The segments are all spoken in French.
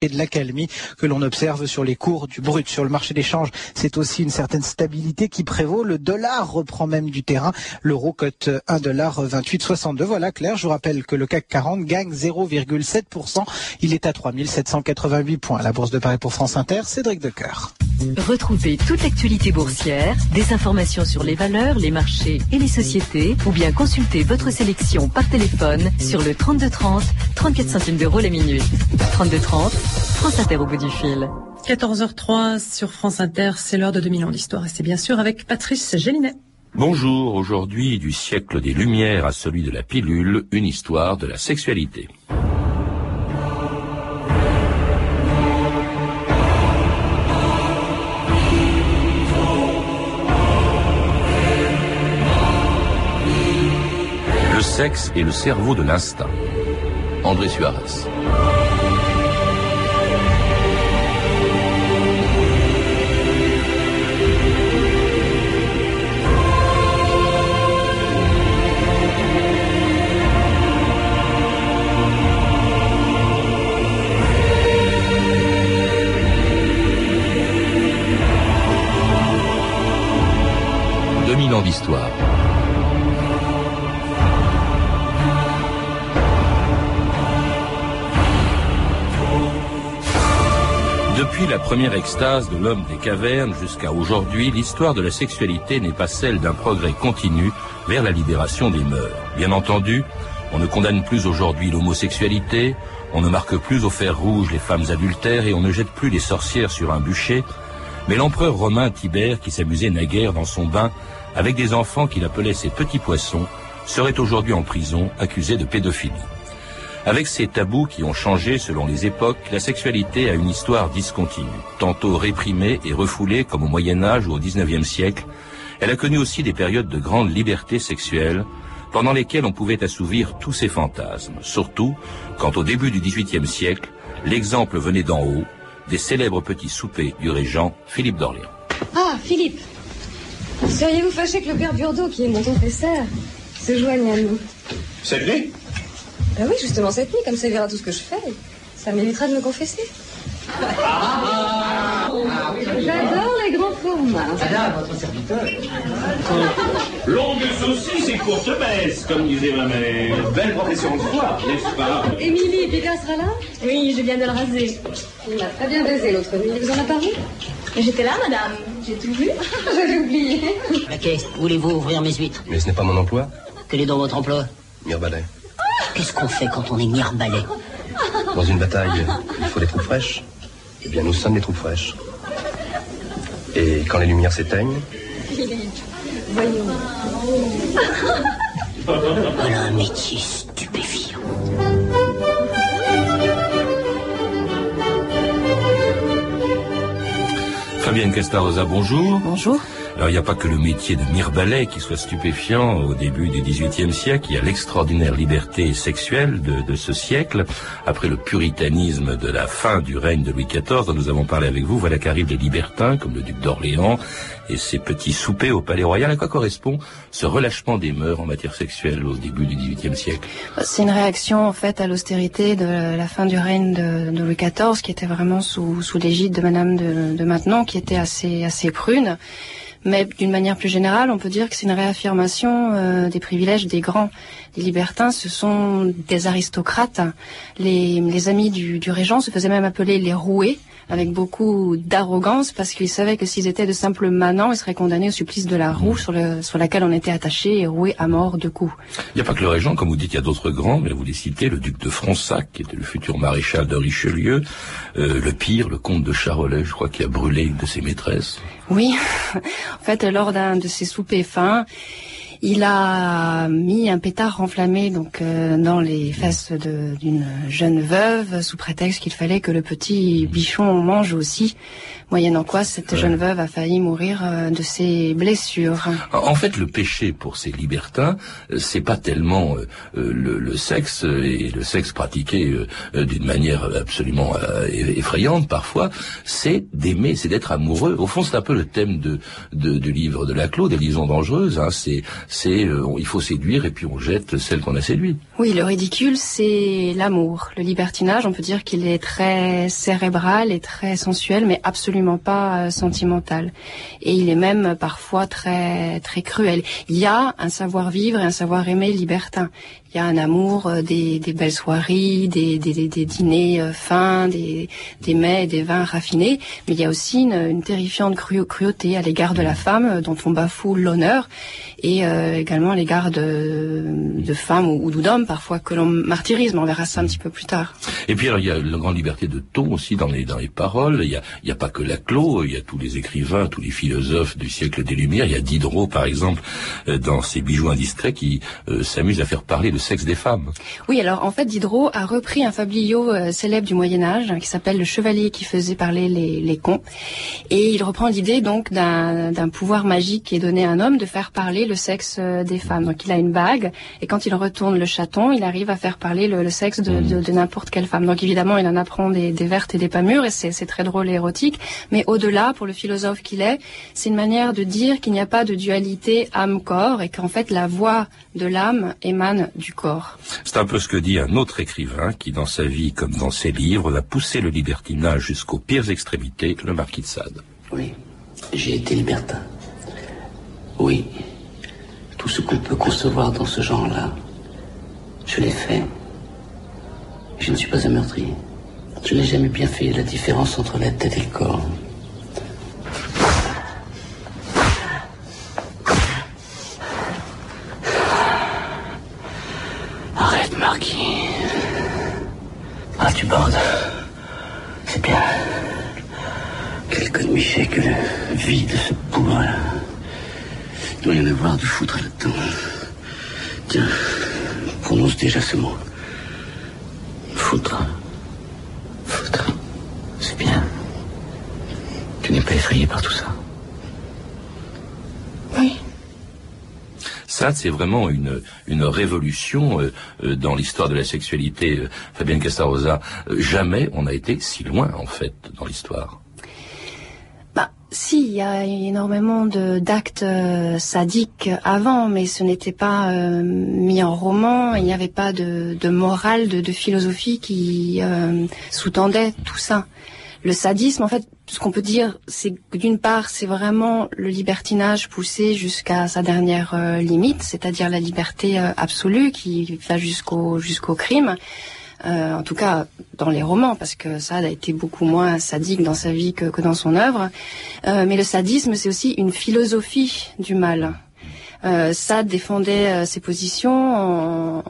et de l'accalmie que l'on observe sur les cours du brut. Sur le marché des changes, c'est aussi une certaine stabilité qui prévaut. Le dollar reprend même du terrain. L'euro cote 1 dollar 28,62. Voilà Claire, je vous rappelle que le CAC 40 gagne 0,7%. Il est à 3788 points. La Bourse de Paris pour France Inter, Cédric Decoeur. Retrouvez toute l'actualité boursière, des informations sur les valeurs, les marchés et les sociétés, ou bien consultez votre sélection par téléphone sur le 3230, 34 centimes d'euros la minute. 3230, France Inter au bout du fil. 14h03 sur France Inter, c'est l'heure de 2000 ans d'histoire et c'est bien sûr avec Patrice Gélinet. Bonjour, aujourd'hui du siècle des Lumières à celui de la pilule, une histoire de la sexualité. Le sexe et le cerveau de l'instinct. André Suarez. Depuis la première extase de l'homme des cavernes jusqu'à aujourd'hui, l'histoire de la sexualité n'est pas celle d'un progrès continu vers la libération des mœurs. Bien entendu, on ne condamne plus aujourd'hui l'homosexualité, on ne marque plus au fer rouge les femmes adultères et on ne jette plus les sorcières sur un bûcher, mais l'empereur romain Tibère, qui s'amusait naguère dans son bain avec des enfants qu'il appelait ses petits poissons, serait aujourd'hui en prison accusé de pédophilie. Avec ces tabous qui ont changé selon les époques, la sexualité a une histoire discontinue. Tantôt réprimée et refoulée comme au Moyen Âge ou au XIXe siècle, elle a connu aussi des périodes de grande liberté sexuelle, pendant lesquelles on pouvait assouvir tous ses fantasmes, surtout quand au début du XVIIIe siècle, l'exemple venait d'en haut, des célèbres petits soupers du régent Philippe d'Orléans. Ah, Philippe Seriez-vous fâché que le père Burdeau, qui est mon confesseur, se joigne à nous Cette nuit Ah oui, justement cette nuit, comme ça il verra tout ce que je fais. Ça m'évitera de me confesser. Grands formats. Madame, votre serviteur. Longue saucisse et courte baisse, comme disait ma mère. Belle profession de foi, n'est-ce pas? Émilie, Picard sera là? Oui, je viens de le raser. Il a très bien baisé l'autre nuit. Il vous en a parlé? J'étais là, madame. J'ai tout vu. J'avais oublié. Laquais, voulez-vous ouvrir mes huîtres? Mais ce n'est pas mon emploi. Quel est dans votre emploi? Mirbalet. Qu'est-ce qu'on fait quand on est mirbalet? Dans une bataille, il faut des troupes fraîches. Eh bien, nous sommes des troupes fraîches. Et quand les lumières s'éteignent Voyons. Voilà un métier stupéfiant. Fabienne Castarosa, bonjour. Bonjour. Alors, il n'y a pas que le métier de Mirbalet qui soit stupéfiant au début du XVIIIe siècle. Il y a l'extraordinaire liberté sexuelle de, de, ce siècle. Après le puritanisme de la fin du règne de Louis XIV, dont nous avons parlé avec vous, voilà qu'arrivent les libertins, comme le duc d'Orléans, et ses petits soupers au palais royal. À quoi correspond ce relâchement des mœurs en matière sexuelle au début du XVIIIe siècle? C'est une réaction, en fait, à l'austérité de la fin du règne de, de, Louis XIV, qui était vraiment sous, sous l'égide de Madame de, de Maintenon, qui était assez, assez prune. Mais d'une manière plus générale, on peut dire que c'est une réaffirmation euh, des privilèges des grands. Les libertins, ce sont des aristocrates. Les, les amis du, du, régent se faisaient même appeler les roués, avec beaucoup d'arrogance, parce qu'ils savaient que s'ils étaient de simples manants, ils seraient condamnés au supplice de la roue sur, le, sur laquelle on était attaché et roués à mort de coups. Il n'y a pas que le régent, comme vous dites, il y a d'autres grands, mais vous les citez, le duc de Fronsac, qui était le futur maréchal de Richelieu, euh, le pire, le comte de Charolais, je crois, qui a brûlé une de ses maîtresses. Oui, en fait, lors d'un de ses soupers fins, il a mis un pétard enflammé donc euh, dans les fesses d'une jeune veuve sous prétexte qu'il fallait que le petit bichon mange aussi. Moyennant quoi, cette jeune veuve a failli mourir euh, de ses blessures. En fait, le péché pour ces libertins, c'est pas tellement euh, le, le, sexe et le sexe pratiqué euh, d'une manière absolument effrayante parfois, c'est d'aimer, c'est d'être amoureux. Au fond, c'est un peu le thème de, de, du livre de Laclos, des liaisons dangereuses. Hein. C'est c'est euh, il faut séduire et puis on jette celle qu'on a séduit. Oui, le ridicule, c'est l'amour. Le libertinage, on peut dire qu'il est très cérébral et très sensuel, mais absolument pas euh, sentimental. Et il est même parfois très très cruel. Il y a un savoir-vivre et un savoir-aimer libertin. Il y a un amour euh, des, belles soirées, des, dîners fins, des, des mets et des vins raffinés, mais il y a aussi une, terrifiante cru- cruauté à l'égard de la femme dont on bafoue l'honneur et également à l'égard de, de femmes ou, ou d'hommes parfois que l'on martyrise, mais on verra ça un petit peu plus tard. Et puis alors, il y a la grande liberté de ton aussi dans les dans les paroles. Il y a il y a pas que Laclos, il y a tous les écrivains, tous les philosophes du siècle des Lumières. Il y a Diderot par exemple euh, dans ses bijoux indiscrets qui euh, s'amuse à faire parler le sexe des femmes. Oui, alors en fait, Diderot a repris un fabliau euh, célèbre du Moyen Âge qui s'appelle Le Chevalier qui faisait parler les, les cons, et il reprend l'idée donc d'un pouvoir magique qui est donné à un homme de faire parler le sexe euh, des femmes. Donc il a une bague, et quand il retourne le chaton, il arrive à faire parler le, le sexe de, de, de n'importe quelle femme. Donc évidemment, il en apprend des, des vertes et des pas mûres, et c'est c'est très drôle et érotique. Mais au-delà, pour le philosophe qu'il est, c'est une manière de dire qu'il n'y a pas de dualité âme-corps, et qu'en fait la voix de l'âme émane du corps. C'est un peu ce que dit un autre écrivain qui, dans sa vie comme dans ses livres, va pousser le libertinage jusqu'aux pires extrémités, le marquis de Sade. Oui, j'ai été libertin. Oui, tout ce qu'on peut concevoir dans ce genre-là, je l'ai fait. Je ne suis pas un meurtrier. Je n'ai jamais bien fait la différence entre la tête et le corps. Arrête, Marquis. Ah, tu bandes. C'est bien. Quel conne-miché que le vide se bourre là. Il doit y en avoir du foutre là-dedans. Tiens, prononce déjà ce mot. Foutre. Foutre. C'est bien. Tu n'es pas effrayé par tout ça? Oui. Ça, c'est vraiment une, une révolution euh, euh, dans l'histoire de la sexualité. Euh, Fabienne Castarosa, jamais on a été si loin, en fait, dans l'histoire. Si, il y a énormément d'actes euh, sadiques avant, mais ce n'était pas euh, mis en roman. Il n'y avait pas de, de morale, de, philosophie qui euh, sous-tendait tout ça. Le sadisme, en fait, ce qu'on peut dire, c'est que d'une part, c'est vraiment le libertinage poussé jusqu'à sa dernière limite, c'est-à-dire la liberté absolue qui va jusqu'au jusqu'au crime. Euh, en tout cas dans les romans, parce que Sade a été beaucoup moins sadique dans sa vie que, que dans son œuvre. Euh, mais le sadisme, c'est aussi une philosophie du mal. Euh, défendait euh, ses positions en,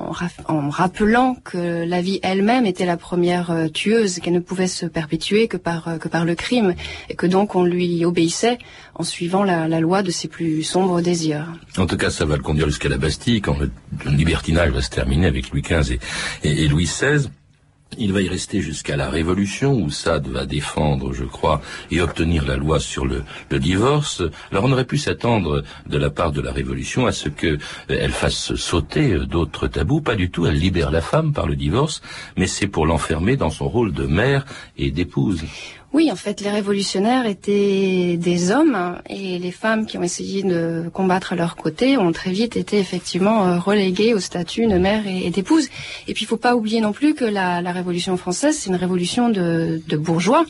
en rappelant que la vie elle-même était la première euh, tueuse, qu'elle ne pouvait se perpétuer que par euh, que par le crime, et que donc on lui obéissait en suivant la, la loi de ses plus sombres désirs. En tout cas, ça va le conduire jusqu'à la Bastille, quand le, libertinage va se terminer avec Louis XV et- et Louis XVI. Il va y rester jusqu'à la Révolution, où Sade va défendre, je crois, et obtenir la loi sur le, divorce. Alors on aurait pu s'attendre de la part de la Révolution à ce que euh, fasse sauter euh, d'autres tabous. Pas du tout, elle libère la femme par le divorce, mais c'est pour l'enfermer dans son rôle de mère et d'épouse. Oui, en fait, les révolutionnaires étaient des hommes et les femmes qui ont essayé de combattre à leur côté ont très vite été effectivement euh, reléguées au statut de mère et, d'épouse. Et puis, il faut pas oublier non plus que la, Révolution française, c'est une révolution de bourgeois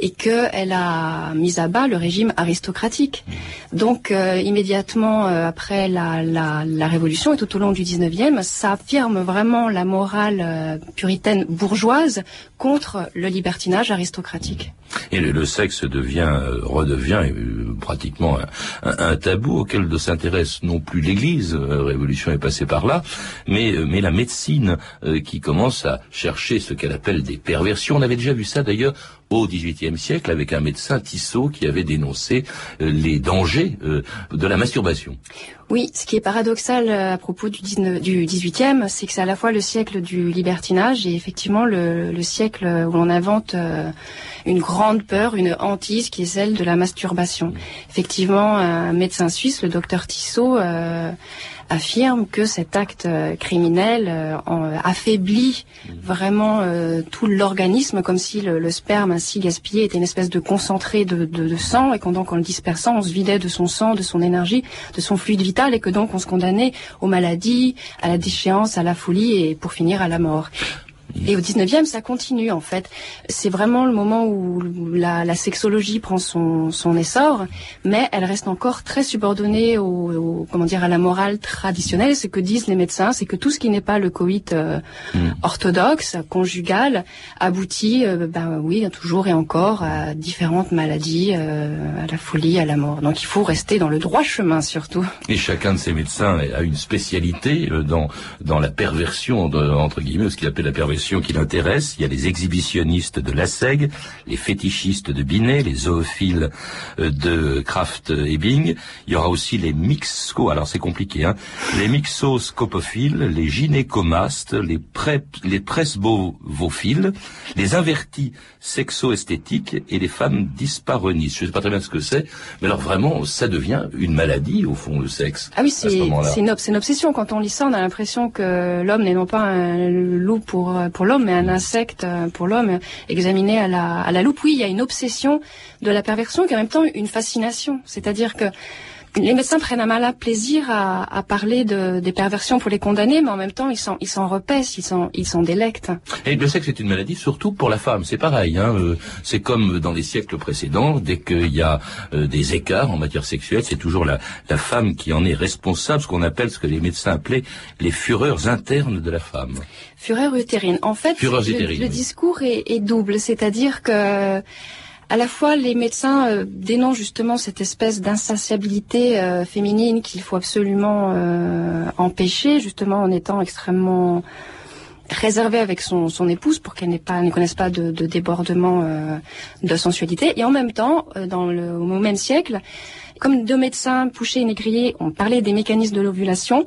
et qu'elle a mis à bas le régime aristocratique. Donc, euh, immédiatement euh, après la, la, la Révolution et tout au long du 19e, ça affirme vraiment la morale euh, puritaine bourgeoise contre le libertinage aristocratique. Et le, le sexe devient, euh, redevient euh, pratiquement un, un- tabou auquel ne s'intéresse non plus l'Église, euh, Révolution est passée par là, mais, mais la médecine qui commence à chercher ce qu'elle appelle des perversions. On avait déjà vu ça d'ailleurs au XVIIIe siècle avec un médecin Tissot qui avait dénoncé euh, les dangers euh, de la masturbation. Oui, ce qui est paradoxal euh, à propos du, 19, du 18e, c'est que c'est à la fois le siècle du libertinage et effectivement le, le siècle où l'on invente une grande peur, une hantise qui est celle de la masturbation. Effectivement, un médecin suisse, le docteur Tissot, euh, affirme que cet acte euh, criminel euh, affaiblit vraiment tout l'organisme, comme si le, sperme ainsi gaspillé était une espèce de concentré de, de, sang, et qu'en donc en le dispersant, on se vidait de son sang, de son énergie, de son fluide vital, et que donc on se condamnait aux maladies, à la déchéance, à la folie, et pour finir à la mort. Et au 19e, ça continue en fait. C'est vraiment le moment où la, la sexologie prend son, son, essor, mais elle reste encore très subordonnée au, comment dire à la morale traditionnelle. Ce que disent les médecins, c'est que tout ce qui n'est pas le coït euh, mm. orthodoxe, conjugal, aboutit, euh, ben oui, toujours et encore à différentes maladies, euh, à la folie, à la mort. Donc il faut rester dans le droit chemin surtout. Et chacun de ces médecins a une spécialité dans dans la perversion de, entre guillemets, ce qu'il appelle la perversion qui l'intéresse. Il y a les exhibitionnistes de Lasseg, les fétichistes de Binet, les zoophiles euh, de Kraft et Bing. Il y aura aussi les mixco, alors c'est compliqué, hein, les mixoscopophiles, les gynécomastes, les, pré, les presbovophiles, les invertis sexo-esthétiques et les femmes disparonistes. Je ne sais pas très bien ce que c'est, mais alors vraiment, ça devient une maladie, au fond, le sexe. Ah oui, c'est une, une obsession. Quand on lit ça, on a l'impression que l'homme n'est non pas un loup pour pour l'homme, mais un insecte euh, pour l'homme examiné à la, à la loupe. Oui, il y a une obsession de la perversion qui est en même temps une fascination. C'est-à-dire que les médecins prennent un malin plaisir à, à parler de, des perversions pour les condamner, mais en même temps, ils s'en, ils s'en repaissent, ils s'en, ils s'en délectent. Et le sexe est une maladie surtout pour la femme. C'est pareil. Hein, euh, c'est comme dans les siècles précédents. Dès qu'il y a euh, des écarts en matière sexuelle, c'est toujours la, la femme qui en est responsable, ce qu'on appelle, ce que les médecins appelaient les fureurs internes de la femme. Fureur utérine. En fait, le, discours est, est double, c'est-à-dire que à la fois les médecins euh, dénoncent justement cette espèce d'insatiabilité euh, féminine qu'il faut absolument euh, empêcher, justement en étant extrêmement réservé avec son, épouse pour qu'elle ne connaisse pas de, de débordement de sensualité. Et en même temps, dans le, au même siècle, comme deux médecins, Pouchet et Négrier, ont parlé des mécanismes de l'ovulation,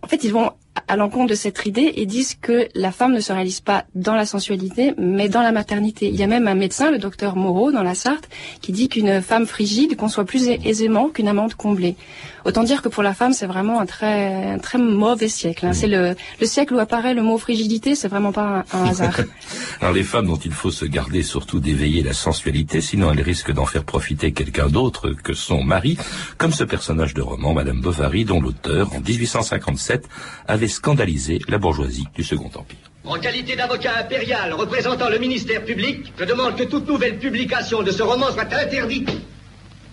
en fait, ils vont à l'encontre de cette idée et disent que la femme ne se réalise pas dans la sensualité, mais dans la maternité. Il y a même un médecin, le docteur Moreau, dans la Sarthe, qui dit qu'une femme frigide conçoit plus aisément qu'une amante comblée. Autant dire que pour la femme, c'est vraiment un très, un très mauvais siècle. Hein. C'est le, le, siècle où apparaît le mot frigidité, c'est vraiment pas un, hasard. Alors les femmes dont il faut se garder surtout d'éveiller la sensualité, sinon elles risquent d'en faire profiter quelqu'un d'autre que son mari, comme ce personnage de roman, Madame Bovary, dont l'auteur, en 1857, avait scandalisé la bourgeoisie du Second Empire. En qualité d'avocat impérial représentant le ministère public, je demande que toute nouvelle publication de ce roman soit interdite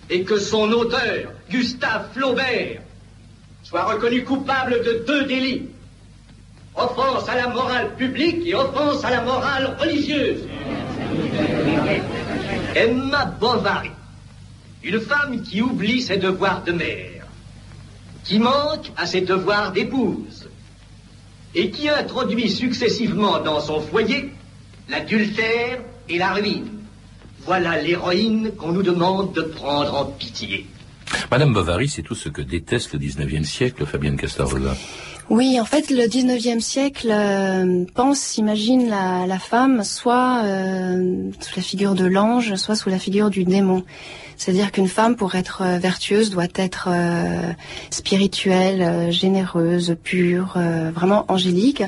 et que son auteur, Gustave Flaubert, soit reconnu coupable de deux délits. Offense à la morale publique et offense à la morale religieuse. Emma Bovary, une femme qui oublie ses devoirs de mère, qui manque à ses devoirs d'épouse, et qui introduit successivement dans son foyer l'adultère et la ruine. Voilà l'héroïne qu'on nous demande de prendre en pitié. Madame Bovary, c'est tout ce que déteste le 19e siècle, Fabienne Castarrosa. Oui, en fait, le 19e siècle euh, pense, imagine la, la femme soit euh, sous la figure de l'ange, soit sous la figure du démon. C'est-à-dire qu'une femme, pour être euh, vertueuse, doit être euh, spirituelle, euh, généreuse, pure, vraiment angélique.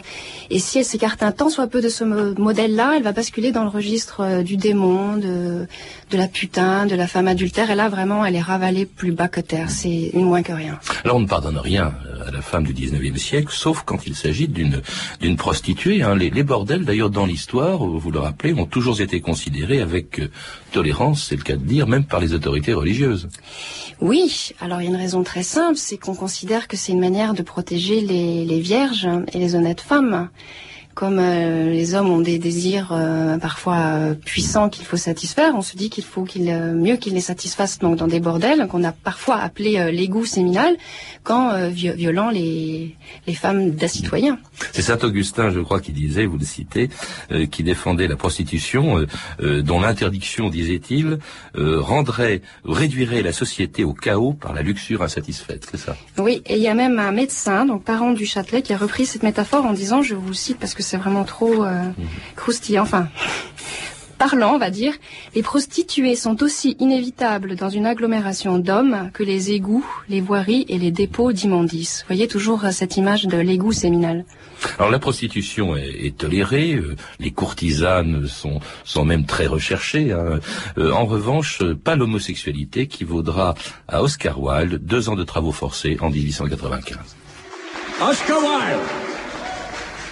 Et si elle s'écarte un tant soit peu de ce modèle-là, elle va basculer dans le registre du démon, de, de la putain, de la femme adultère. Et là, vraiment, elle est ravalée plus bas que terre. C'est moins que rien. Alors, on ne pardonne rien à la femme du 19e siècle, sauf quand il s'agit d'une d'une prostituée. Hein. Les, les, bordels, d'ailleurs, dans l'histoire, vous le rappelez, ont toujours été considérés avec tolérance, c'est le cas de dire, même par les autorités religieuses. Oui, alors il y a une raison très simple, c'est qu'on considère que c'est une manière de protéger les, les vierges et les honnêtes femmes comme euh, les hommes ont des désirs euh, parfois euh, puissants qu'il faut satisfaire, on se dit qu'il faut qu'il mieux qu'ils les satisfassent donc dans des bordels qu'on a parfois appelé l'égout séminal, qu'en violant les, les femmes d'un citoyen. C'est saint Augustin, je crois, qui disait, vous le citez, qui défendait la prostitution, dont l'interdiction, disait-il, rendrait, réduirait la société au chaos par la luxure insatisfaite. C'est ça? Oui, et il y a même un médecin, donc parent du Châtelet, qui a repris cette métaphore en disant, je vous cite parce que c'est vraiment trop euh, croustillant. Enfin, parlant, on va dire, les prostituées sont aussi inévitables dans une agglomération d'hommes que les égouts, les voiries et les dépôts d'immondices. Vous voyez toujours cette image de l'égout séminal. Alors la prostitution est, est tolérée, euh, les courtisanes sont, sont même très recherchées. Hein. Euh, en revanche, pas l'homosexualité qui vaudra à Oscar Wilde deux ans de travaux forcés en 1895. Oscar Wilde,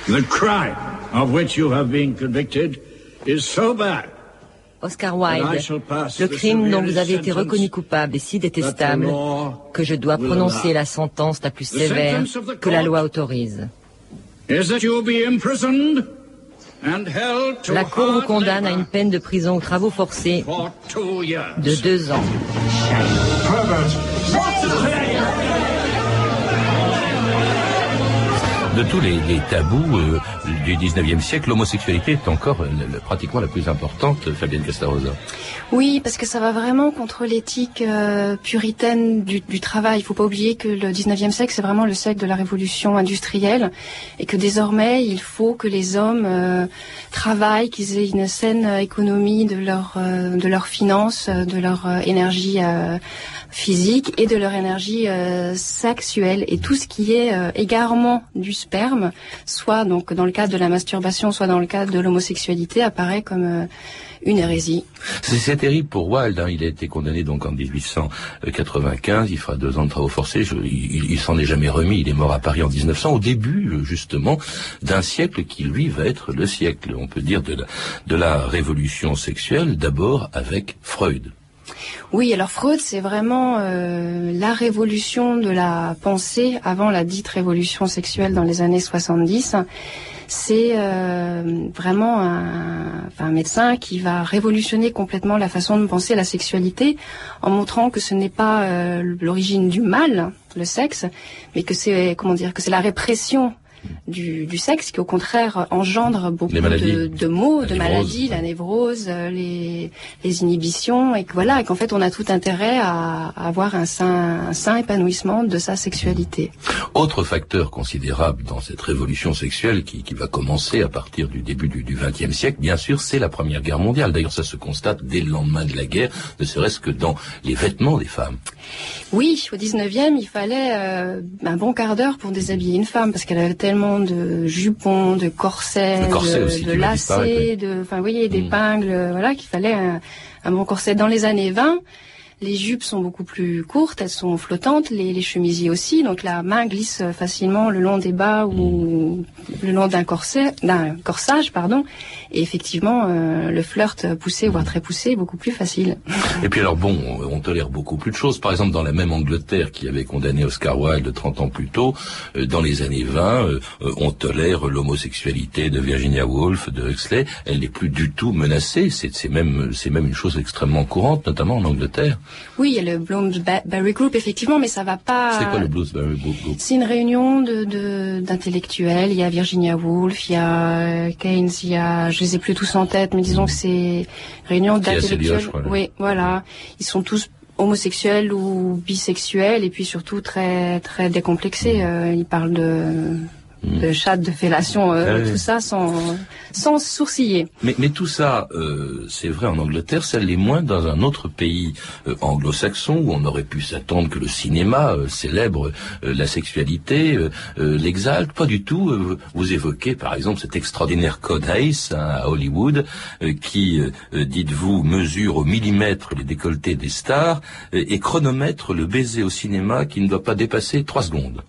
the crime of which you have been convicted is so bad. Oscar Wilde, le crime dont vous avez été reconnu coupable est si détestable que je dois prononcer la sentence la plus sévère que la loi autorise. La Cour vous condamne à une peine de prison aux travaux forcés de deux ans. De tous les, tabous euh, du 19e siècle, l'homosexualité est encore euh, pratiquement la plus importante, Fabienne Castarosa. Oui, parce que ça va vraiment contre l'éthique euh, puritaine du, travail. Il faut pas oublier que le 19e siècle, c'est vraiment le siècle de la révolution industrielle et que désormais, il faut que les hommes euh, travaillent, qu'ils aient une saine euh, économie de leur euh, leurs finances, euh, de leur euh, énergie euh, physique et de leur énergie euh, sexuelle et tout ce qui est euh, égarement du sperme, soit donc dans le cadre de la masturbation, soit dans le cadre de l'homosexualité, apparaît comme euh, une hérésie. C'est c'est terrible pour Wilde. hein. Il a été condamné donc en 1895. Il fera deux ans de travaux forcés. Je- il il s'en est jamais remis. Il est mort à Paris en 1900, au début euh, justement d'un siècle qui lui va être le siècle, on peut dire, de la, de la révolution sexuelle. D'abord avec Freud. Oui, alors Freud, c'est vraiment euh, la révolution de la pensée avant la dite révolution sexuelle dans les années 70. C'est euh, vraiment un, médecin qui va révolutionner complètement la façon de penser la sexualité en montrant que ce n'est pas euh, l'origine du mal, le sexe, mais que c'est comment dire que c'est la répression du, du sexe qui au contraire engendre beaucoup de, de maux, La de névrose, maladies, la névrose, euh, les, les inhibitions, et que voilà, et qu'en fait on a tout intérêt à, à avoir un sain, un sain épanouissement de sa sexualité. Autre facteur considérable dans cette révolution sexuelle qui, qui va commencer à partir du début du XXe siècle, bien sûr, c'est la Première Guerre mondiale. D'ailleurs, ça se constate dès le lendemain de la guerre, ne serait-ce que dans les vêtements des femmes. Oui, au 19e, il fallait euh, un bon quart d'heure pour déshabiller une femme parce qu'elle avait tellement de jupons, de corsets, corset de, lacets, de, enfin, vous voyez, d'épingles, euh, voilà, qu'il fallait un, un bon corset. Dans les années 20, les jupes sont beaucoup plus courtes, elles sont flottantes, les, les chemisiers aussi, donc la main glisse facilement le long des bas ou le long d'un corset, d'un corsage, pardon. Et effectivement, euh, le flirt poussé, voire très poussé, est beaucoup plus facile. Et puis alors bon, on, tolère beaucoup plus de choses. Par exemple, dans la même Angleterre qui avait condamné Oscar Wilde 30 ans plus tôt, euh, dans les années 20, euh, on tolère l'homosexualité de Virginia Woolf, de Huxley. Elle n'est plus du tout menacée. C'est même, c'est même une chose extrêmement courante, notamment en Angleterre. Oui, il y a le Bloomsbury Group, effectivement, mais ça va pas... C'est quoi le Bloomsbury Group? C'est une réunion de de- d'intellectuels. il y a Virginia Woolf, il y a Keynes, il y a, je les ai plus tous en tête, mais disons que c'est réunion d'intellectuels. Oui, voilà. Ils sont tous homosexuels ou bisexuels et puis surtout très très décomplexés. Euh, ils parlent de de chatte, de fellation, euh, oui. tout ça sans sans sourciller. Mais, mais tout ça, euh, c'est vrai en Angleterre, ça l'est moins dans un autre pays euh, anglo-saxon où on aurait pu s'attendre que le cinéma euh, célèbre euh, la sexualité, euh, l'exalte. Pas du tout. Vous évoquez par exemple cet extraordinaire code Hayes hein, à Hollywood euh, qui, dites-vous, mesure au millimètre les décolletés des stars euh, et chronomètre le baiser au cinéma qui ne doit pas dépasser trois secondes.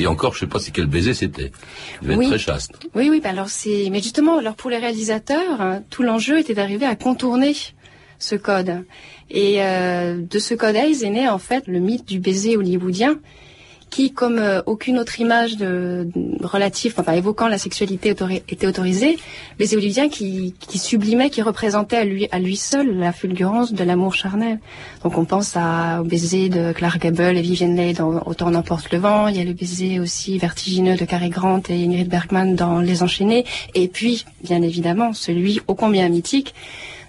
Et encore, je sais pas si quel baiser c'était. Il devait Oui. être très chaste. Oui, oui, bah alors c'est, mais justement, alors pour les réalisateurs, hein, tout l'enjeu était d'arriver à contourner ce code. Et euh, de ce code Hayes est né en fait le mythe du baiser hollywoodien, qui, comme euh, aucune autre image de, relative, enfin évoquant la sexualité était autorisée, baiser hollywoodien qui, qui sublimait, qui représentait à lui, à lui seul la fulgurance de l'amour charnel. Donc on pense à, au baiser de Clark Gable et Vivienne Leigh dans Autant n'emporte le vent. Il y a le baiser aussi vertigineux de Cary Grant et Ingrid Bergman dans Les Enchaînés. Et puis, bien évidemment, celui ô combien mythique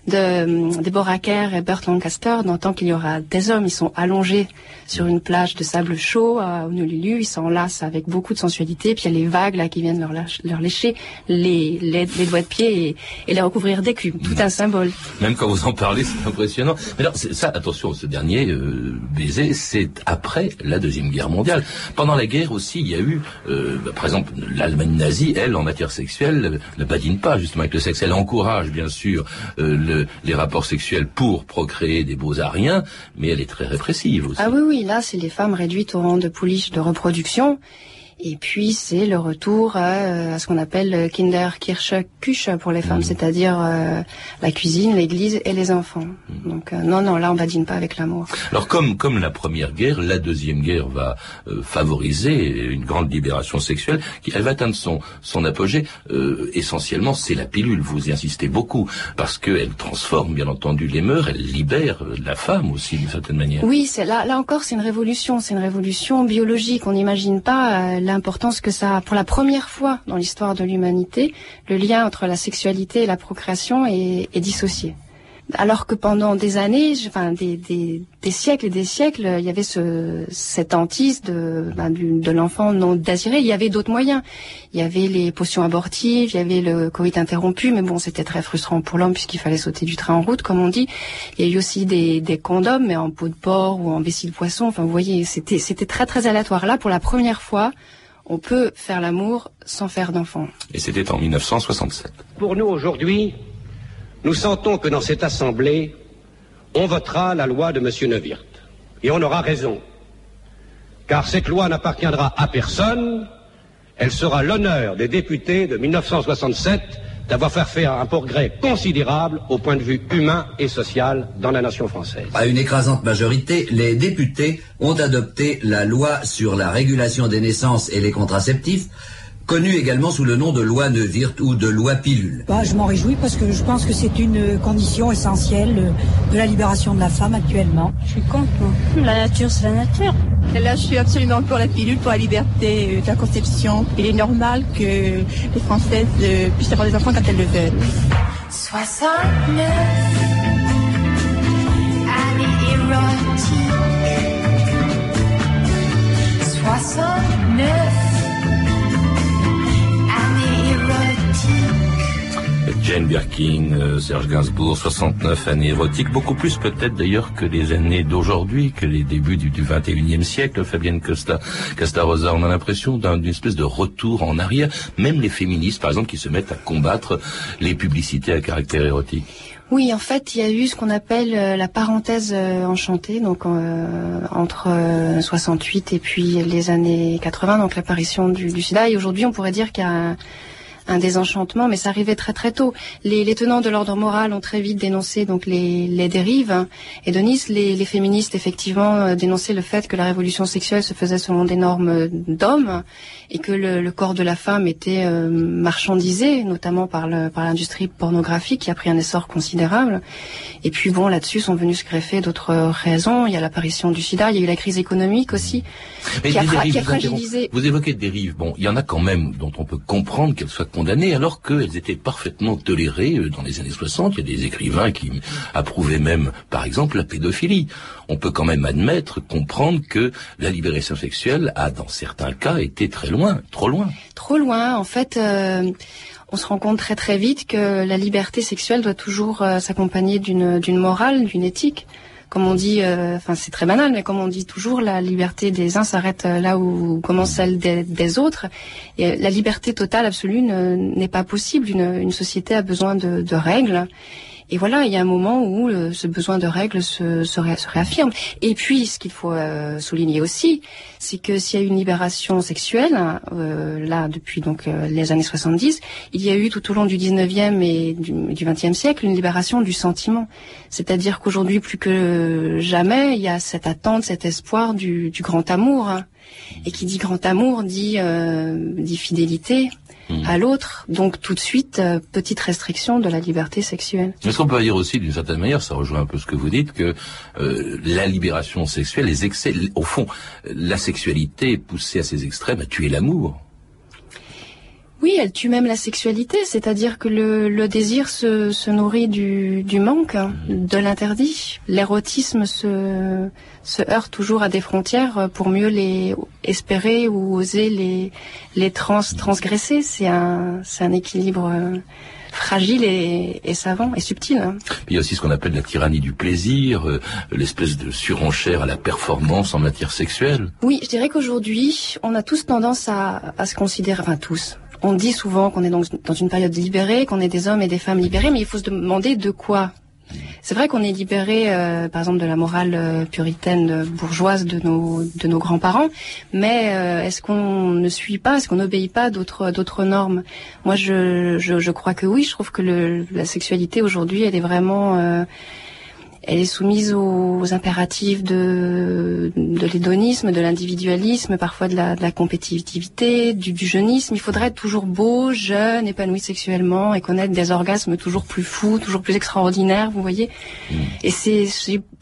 de Deborah Kerr et Burt Lancaster, dans tant qu'il y aura des hommes, ils sont allongés sur une plage de sable chaud à Honolulu, ils s'enlacent avec beaucoup de sensualité, puis il y a les vagues là qui viennent leur, leur lécher les, les, les, doigts de pied et, et, les recouvrir d'écume. Tout un symbole. Même quand vous en parlez, c'est impressionnant. Mais alors, ça, attention, ce dernier euh, baiser, c'est après la Deuxième Guerre mondiale. Pendant la guerre aussi, il y a eu, euh, bah, par exemple, l'Allemagne nazie, elle, en matière sexuelle, ne badine pas justement avec le sexe. Elle encourage, bien sûr, euh, le, les rapports sexuels pour procréer des beaux ariens, mais elle est très répressive aussi. Ah oui, oui, là, c'est les femmes réduites au rang de pouliches de reproduction. Et puis c'est le retour à, ce qu'on appelle Kinderkirche Küche pour les femmes, mmh. c'est-à-dire euh, la cuisine, l'église et les enfants. Mmh. Donc euh, non, non, là on badine pas avec l'amour. Alors comme comme la première guerre, la deuxième guerre va euh, favoriser une grande libération sexuelle, qui elle va atteindre son son apogée. essentiellement, c'est la pilule. Vous y insistez beaucoup parce qu'elle transforme bien entendu les mœurs, elle libère la femme aussi d'une certaine manière. Oui, c'est là là encore c'est une révolution, c'est une révolution biologique. On n'imagine pas l'importance que ça a. Pour la première fois dans l'histoire de l'humanité, le lien entre la sexualité et la procréation est, dissocié. Alors que pendant des années, enfin des, siècles et des siècles, il y avait ce, cette hantise de, ben, de l'enfant non désiré. Il y avait d'autres moyens. Il y avait les potions abortives, il y avait le coït interrompu, mais bon, c'était très frustrant pour l'homme puisqu'il fallait sauter du train en route, comme on dit. Il y a eu aussi des, des condoms, mais en peau de porc ou en vessie de poisson. Enfin, vous voyez, c'était très très aléatoire. Là, pour la première fois, on peut faire l'amour sans faire d'enfant. Et c'était en 1967. Pour nous aujourd'hui, nous sentons que dans cette Assemblée, on votera la loi de M. Neuwirth. Et on aura raison. Car cette loi n'appartiendra à personne, elle sera l'honneur des députés de 1967 d'avoir fait faire un progrès considérable au point de vue humain et social dans la nation française. À une écrasante majorité, les députés ont adopté la loi sur la régulation des naissances et les contraceptifs, connue également sous le nom de loi Neuwirth ou de loi pilule. Bah, je m'en réjouis parce que je pense que c'est une condition essentielle de la libération de la femme actuellement. Je suis contre, La nature, c'est la nature. Là, je suis absolument pour la pilule, pour la liberté euh, de la conception. Il est normal que les Françaises euh, puissent avoir des enfants quand elles le veulent. 69 69 Jane Birkin, euh, Serge Gainsbourg, 69 années érotiques, beaucoup plus peut-être d'ailleurs que les années d'aujourd'hui, que les débuts du, du 21e siècle, Fabienne Costa, Rosa. On a l'impression d'une espèce de retour en arrière, même les féministes par exemple qui se mettent à combattre les publicités à caractère érotique. Oui, en fait, il y a eu ce qu'on appelle euh, la parenthèse euh, enchantée, donc entre 68 et puis les années 80, donc l'apparition du, du sida. Et aujourd'hui, on pourrait dire qu'il y a un désenchantement, mais ça arrivait très très tôt. Les, les tenants de l'ordre moral ont très vite dénoncé donc les, les dérives et de les, les féministes effectivement euh, dénonçaient le fait que la révolution sexuelle se faisait selon des normes d'hommes et que le, le, corps de la femme était euh, marchandisé, notamment par l'industrie par pornographique qui a pris un essor considérable. Et puis bon, là-dessus sont venus se greffer d'autres raisons. Il y a l'apparition du sida, il y a eu la crise économique aussi, qui a, qui, a, fragilisé. Vous évoquez des dérives. Bon, il y en a quand même dont on peut comprendre qu'elles soient condamnées alors qu'elles étaient parfaitement tolérées euh, dans les années 60. Il y a des écrivains qui approuvaient même, par exemple, la pédophilie. On peut quand même admettre, comprendre que la libération sexuelle a, dans certains cas, été très loin, trop loin. Trop loin. En fait, euh, on se rend compte très très vite que la liberté sexuelle doit toujours euh, s'accompagner d'une d'une morale, d'une éthique comme on dit, euh, enfin c'est très banal, mais comme on dit toujours, la liberté des uns s'arrête euh, là où commence celle des, autres. Et la liberté totale absolue n'est pas possible. Une, société a besoin de règles. Et voilà, il y a un moment où euh, ce besoin de règles se, se, réaffirme. Et puis, ce qu'il faut euh, souligner aussi, c'est que s'il y a une libération sexuelle, euh, là, depuis donc les années 70, il y a eu tout au long du 19e et du, du 20e siècle une libération du sentiment. C'est-à-dire qu'aujourd'hui, plus que jamais, il y a cette attente, cet espoir du, du grand amour. Et qui dit grand amour dit, dit fidélité, Hmm. à l'autre. Donc tout de suite, euh, petite restriction de la liberté sexuelle. Est-ce qu'on peut dire aussi d'une certaine manière, ça rejoint un peu ce que vous dites, que euh, la libération sexuelle, les excès, au fond, la sexualité poussée à ses extrêmes a tué l'amour Oui, elle tue même la sexualité, c'est-à-dire que le, le désir se, se, nourrit du, du manque, hein, de l'interdit. L'érotisme se, se heurte toujours à des frontières pour mieux les espérer ou oser les, les trans, transgresser. C'est un, c'est un équilibre euh, fragile et, et, savant et subtil. Hein. Il y a aussi ce qu'on appelle la tyrannie du plaisir, euh, l'espèce de surenchère à la performance en matière sexuelle. Oui, je dirais qu'aujourd'hui, on a tous tendance à, à se considérer, enfin tous, on dit souvent qu'on est dans une période libérée, qu'on est des hommes et des femmes libérés, mais il faut se demander de quoi. C'est vrai qu'on est libéré, euh, par exemple, de la morale euh, puritaine bourgeoise de nos de nos grands-parents, mais euh, est-ce qu'on ne suit pas, est-ce qu'on n'obéit pas d'autres d'autres normes? Moi, je, je, je crois que oui. Je trouve que le, la sexualité aujourd'hui, elle est vraiment elle est soumise aux, impératifs de, de l'hédonisme, de l'individualisme, parfois de la, de la compétitivité, du, du, jeunisme. Il faudrait être toujours beau, jeune, épanoui sexuellement et connaître des orgasmes toujours plus fous, toujours plus extraordinaires, vous voyez. Mm. Et c'est,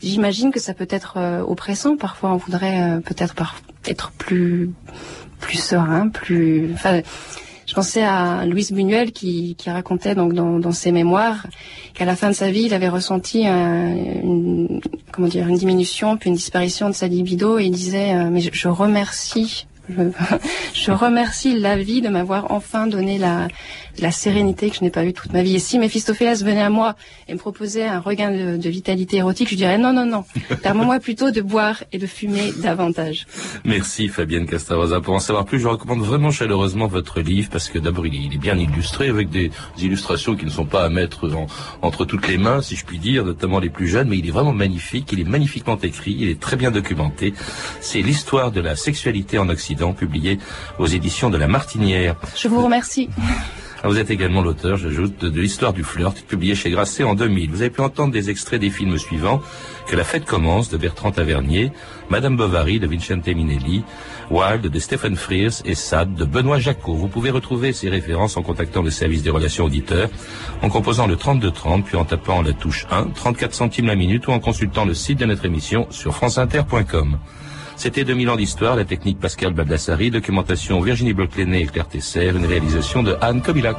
j'imagine que ça peut être euh, oppressant. Parfois, on voudrait euh, peut-être être plus, plus serein, plus. Enfin, je pensais à Louise Buñuel qui, racontait donc dans, ses mémoires qu'à la fin de sa vie, il avait ressenti un, une, comment dire, une diminution puis une disparition de sa libido. Et il disait euh, mais je remercie je, remercie la vie de m'avoir enfin donné la, sérénité que je n'ai pas eue toute ma vie. Et si Méphistophélès venait à moi et me proposait un regain de, de vitalité érotique, je dirais non, non, non. Permets-moi plutôt de boire et de fumer davantage. Merci Fabienne Castarosa. Pour en savoir plus, je recommande vraiment chaleureusement votre livre parce que d'abord il, est bien illustré avec des illustrations qui ne sont pas à mettre entre toutes les mains, si je puis dire, notamment les plus jeunes, mais il est vraiment magnifique, il est magnifiquement écrit, il est très bien documenté. C'est l'histoire de la sexualité en Occident, publié aux éditions de La Martinière. Je vous remercie. Ah, vous êtes également l'auteur, j'ajoute, de l'histoire du flirt, publié chez Grasset en 2000. Vous avez pu entendre des extraits des films suivants, Que la fête commence, de Bertrand Tavernier, Madame Bovary, de Vincente Minelli, Wild, de Stephen Frears, et Sad, de Benoît Jacot. Vous pouvez retrouver ces références en contactant le service des relations auditeurs, en composant le 3230, puis en tapant la touche 1, 34 centimes la minute, ou en consultant le site de notre émission sur franceinter.com. C'était 2000 ans d'histoire, la technique Pascal Baldassari, documentation Virginie bloch et Claire Tesser, une réalisation de Anne Kobilac.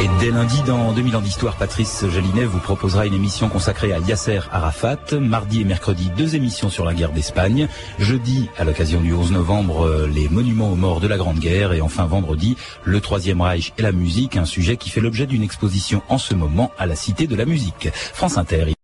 Et dès lundi, dans 2000 ans d'histoire, Patrice Jalinet vous proposera une émission consacrée à Yasser Arafat. Mardi et mercredi, deux émissions sur la guerre d'Espagne. Jeudi, à l'occasion du 11 novembre, les monuments aux morts de la Grande Guerre. Et enfin, vendredi, le Troisième Reich et la musique, un sujet qui fait l'objet d'une exposition en ce moment à la Cité de la Musique. France Inter.